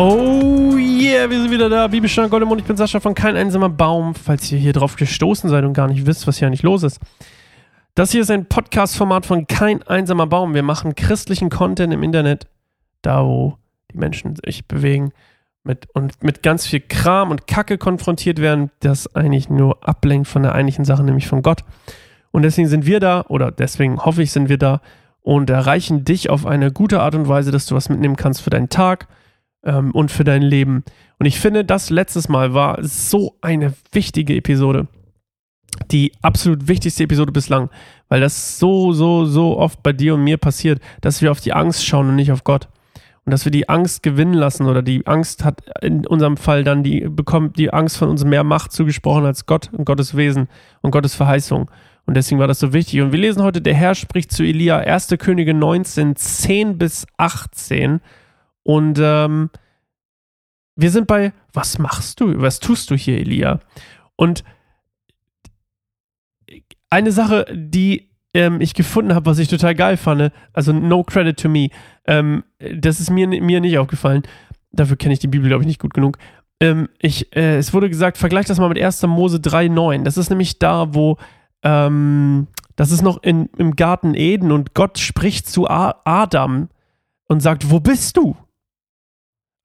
Oh yeah, wir sind wieder da. Bibelstunde Gold im Mund. Ich bin Sascha von Kein einsamer Baum. Falls ihr hier drauf gestoßen seid und gar nicht wisst, was hier eigentlich los ist. Das hier ist ein Podcast-Format von Kein einsamer Baum. Wir machen christlichen Content im Internet, da wo die Menschen sich bewegen mit, und mit ganz viel Kram und Kacke konfrontiert werden, das eigentlich nur ablenkt von der eigentlichen Sache, nämlich von Gott. Und deswegen sind wir da, oder deswegen hoffe ich, sind wir da und erreichen dich auf eine gute Art und Weise, dass du was mitnehmen kannst für deinen Tag ähm, und für dein Leben. Und ich finde, das letztes Mal war so eine wichtige Episode. Die absolut wichtigste Episode bislang, weil das so, so, so oft bei dir und mir passiert, dass wir auf die Angst schauen und nicht auf Gott. Und dass wir die Angst gewinnen lassen oder die Angst hat in unserem Fall dann die, bekommt die Angst von uns mehr Macht zugesprochen als Gott und Gottes Wesen und Gottes Verheißung. Und deswegen war das so wichtig. Und wir lesen heute, der Herr spricht zu Elia, 1. Könige 19, 10 bis 18. Und ähm, wir sind bei, was machst du, was tust du hier, Elia? Und eine Sache, die ähm, ich gefunden habe, was ich total geil fand, also no credit to me, ähm, das ist mir, mir nicht aufgefallen. Dafür kenne ich die Bibel, glaube ich, nicht gut genug. Ähm, ich, äh, es wurde gesagt, vergleich das mal mit 1. Mose 3,9. Das ist nämlich da, wo ähm, das ist noch in, im Garten Eden und Gott spricht zu A Adam und sagt, wo bist du?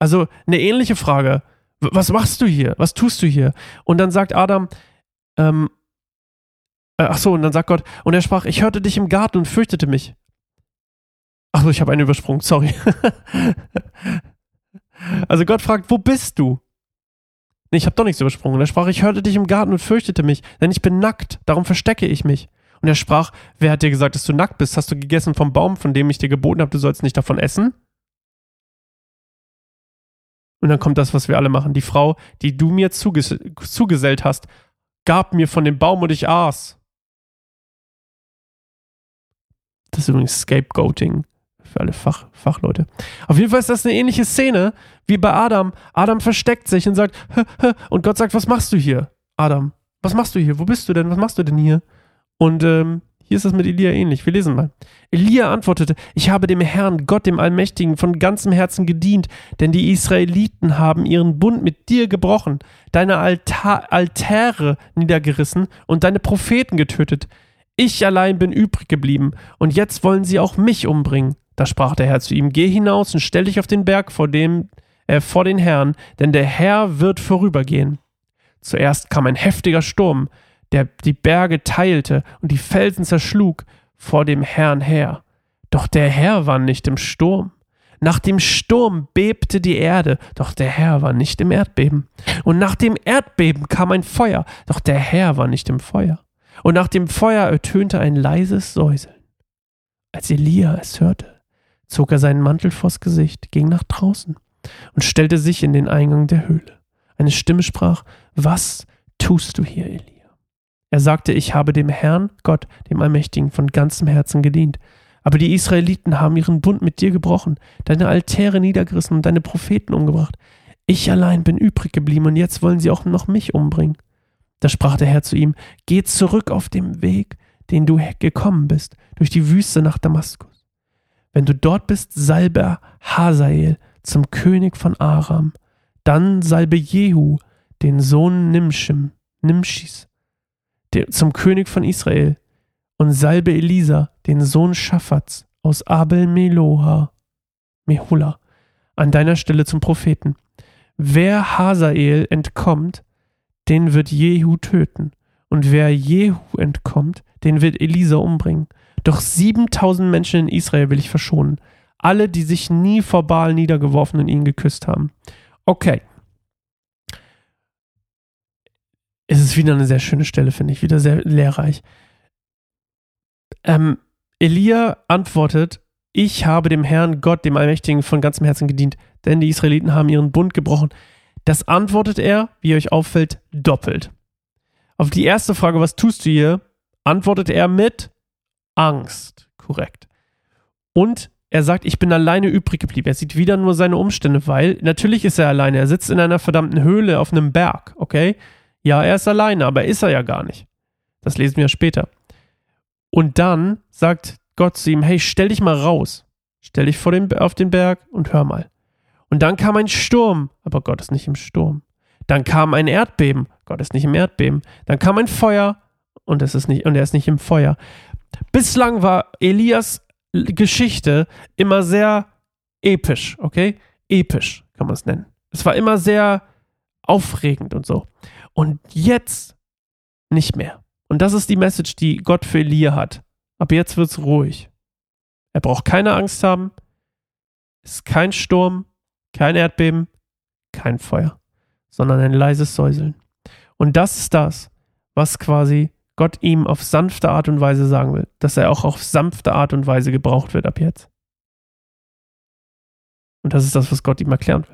Also eine ähnliche Frage. Was machst du hier? Was tust du hier? Und dann sagt Adam, ähm, äh, ach so, und dann sagt Gott, und er sprach, ich hörte dich im Garten und fürchtete mich. Ach so, ich habe einen übersprungen, sorry. also Gott fragt, wo bist du? Nee, ich habe doch nichts übersprungen. Und er sprach, ich hörte dich im Garten und fürchtete mich, denn ich bin nackt, darum verstecke ich mich. Und er sprach, wer hat dir gesagt, dass du nackt bist? Hast du gegessen vom Baum, von dem ich dir geboten habe, du sollst nicht davon essen? Und dann kommt das, was wir alle machen. Die Frau, die du mir zuges zugesellt hast, gab mir von dem Baum und ich aß. Das ist übrigens Scapegoating für alle Fach, Fachleute. Auf jeden Fall ist das eine ähnliche Szene wie bei Adam. Adam versteckt sich und sagt, hä, hä, und Gott sagt, was machst du hier, Adam? Was machst du hier? Wo bist du denn? Was machst du denn hier? Und ähm, hier ist das mit Elia ähnlich. Wir lesen mal. Elia antwortete, ich habe dem Herrn, Gott dem Allmächtigen, von ganzem Herzen gedient, denn die Israeliten haben ihren Bund mit dir gebrochen, deine Altar Altäre niedergerissen und deine Propheten getötet. Ich allein bin übrig geblieben, und jetzt wollen sie auch mich umbringen. Da sprach der Herr zu ihm, geh hinaus und stell dich auf den Berg vor dem, äh, vor den Herrn, denn der Herr wird vorübergehen. Zuerst kam ein heftiger Sturm, der die Berge teilte und die Felsen zerschlug vor dem Herrn her. Doch der Herr war nicht im Sturm. Nach dem Sturm bebte die Erde, doch der Herr war nicht im Erdbeben. Und nach dem Erdbeben kam ein Feuer, doch der Herr war nicht im Feuer. Und nach dem Feuer ertönte ein leises Säuseln. Als Elia es hörte, zog er seinen Mantel vors Gesicht, ging nach draußen und stellte sich in den Eingang der Höhle. Eine Stimme sprach, Was tust du hier, Elia? Er sagte, ich habe dem Herrn, Gott, dem Allmächtigen, von ganzem Herzen gedient. Aber die Israeliten haben ihren Bund mit dir gebrochen, deine Altäre niedergerissen und deine Propheten umgebracht. Ich allein bin übrig geblieben und jetzt wollen sie auch noch mich umbringen. Da sprach der Herr zu ihm, geh zurück auf dem Weg, den du gekommen bist, durch die Wüste nach Damaskus. Wenn du dort bist, salbe Hazael zum König von Aram, dann salbe Jehu, den Sohn Nimschim, Nimschis, zum König von Israel, und salbe Elisa, den Sohn Schaffats aus Abel Meloha, Mehola, an deiner Stelle zum Propheten. Wer Hazael entkommt, den wird Jehu töten, und wer Jehu entkommt, den wird Elisa umbringen. Doch 7000 Menschen in Israel will ich verschonen, alle, die sich nie vor Baal niedergeworfen und ihn geküsst haben. Okay, es ist wieder eine sehr schöne Stelle, finde ich, wieder sehr lehrreich. Ähm, Elia antwortet, ich habe dem Herrn Gott, dem Allmächtigen, von ganzem Herzen gedient, denn die Israeliten haben ihren Bund gebrochen. Das antwortet er, wie euch auffällt, doppelt. Auf die erste Frage, was tust du hier, antwortet er mit Angst. Korrekt. Und er sagt, ich bin alleine übrig geblieben. Er sieht wieder nur seine Umstände, weil natürlich ist er alleine. Er sitzt in einer verdammten Höhle auf einem Berg, okay? Ja, er ist alleine, aber ist er ja gar nicht. Das lesen wir später. Und dann sagt Gott zu ihm, hey, stell dich mal raus. Stell dich vor den, auf den Berg und hör mal. Und dann kam ein Sturm, aber Gott ist nicht im Sturm. Dann kam ein Erdbeben, Gott ist nicht im Erdbeben. Dann kam ein Feuer und, es ist nicht, und er ist nicht im Feuer. Bislang war Elias Geschichte immer sehr episch, okay? Episch kann man es nennen. Es war immer sehr aufregend und so. Und jetzt nicht mehr. Und das ist die Message, die Gott für Elia hat. Ab jetzt wird es ruhig. Er braucht keine Angst haben. Es ist kein Sturm, kein Erdbeben, kein Feuer, sondern ein leises Säuseln. Und das ist das, was quasi Gott ihm auf sanfte Art und Weise sagen will, dass er auch auf sanfte Art und Weise gebraucht wird ab jetzt. Und das ist das, was Gott ihm erklären will.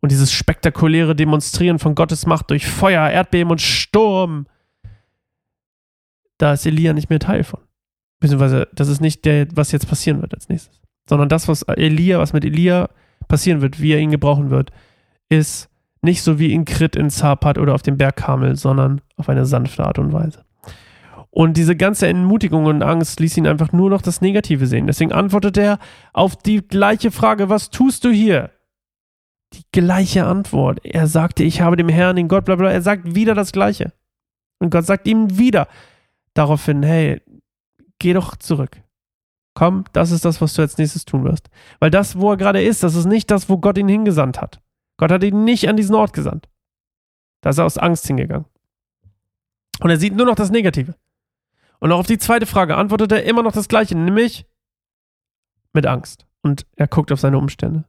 Und dieses spektakuläre Demonstrieren von Gottes Macht durch Feuer, Erdbeben und Sturm, da ist Elia nicht mehr Teil von. Beziehungsweise, das ist nicht der, was jetzt passieren wird als nächstes. Sondern das, was Elia, was mit Elia passieren wird, wie er ihn gebrauchen wird, ist nicht so wie in Krit in Zapat oder auf dem Berg Kamel, sondern auf eine sanfte Art und Weise. Und diese ganze Entmutigung und Angst ließ ihn einfach nur noch das Negative sehen. Deswegen antwortet er auf die gleiche Frage, was tust du hier? Die gleiche Antwort. Er sagte, ich habe dem Herrn, den Gott, bla bla. Er sagt wieder das Gleiche. Und Gott sagt ihm wieder daraufhin, hey, geh doch zurück. Komm, das ist das, was du als nächstes tun wirst. Weil das, wo er gerade ist, das ist nicht das, wo Gott ihn hingesandt hat. Gott hat ihn nicht an diesen Ort gesandt. Da ist er aus Angst hingegangen. Und er sieht nur noch das Negative. Und auch auf die zweite Frage antwortet er immer noch das Gleiche, nämlich mit Angst. Und er guckt auf seine Umstände.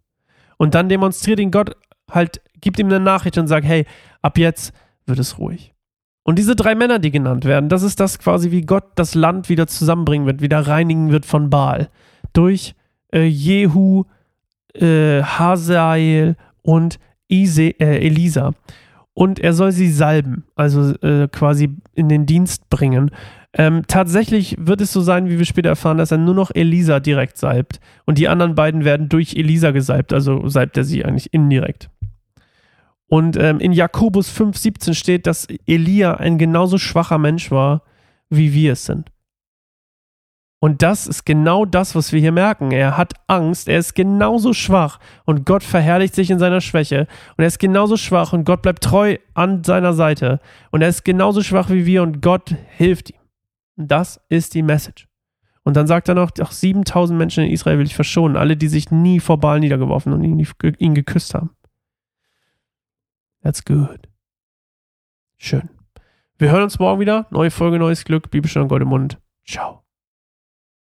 Und dann demonstriert ihn Gott halt, gibt ihm eine Nachricht und sagt, hey, ab jetzt wird es ruhig. Und diese drei Männer, die genannt werden, das ist das quasi, wie Gott das Land wieder zusammenbringen wird, wieder reinigen wird von Baal. Durch äh, Jehu, äh, Hazael und Ise, äh, Elisa. Und er soll sie salben, also äh, quasi in den Dienst bringen. Ähm, tatsächlich wird es so sein, wie wir später erfahren, dass er nur noch Elisa direkt salbt. Und die anderen beiden werden durch Elisa gesalbt, also salbt er sie eigentlich indirekt. Und ähm, in Jakobus 5,17 steht, dass Elia ein genauso schwacher Mensch war, wie wir es sind. Und das ist genau das, was wir hier merken. Er hat Angst, er ist genauso schwach und Gott verherrlicht sich in seiner Schwäche. Und er ist genauso schwach und Gott bleibt treu an seiner Seite. Und er ist genauso schwach wie wir und Gott hilft ihm. Und das ist die Message. Und dann sagt er noch, auch 7000 Menschen in Israel will ich verschonen, alle, die sich nie vor Baal niedergeworfen und ihn, ihn geküsst haben. That's good. Schön. Wir hören uns morgen wieder. Neue Folge, neues Glück. Bibelstunde Gold im Mund. Ciao.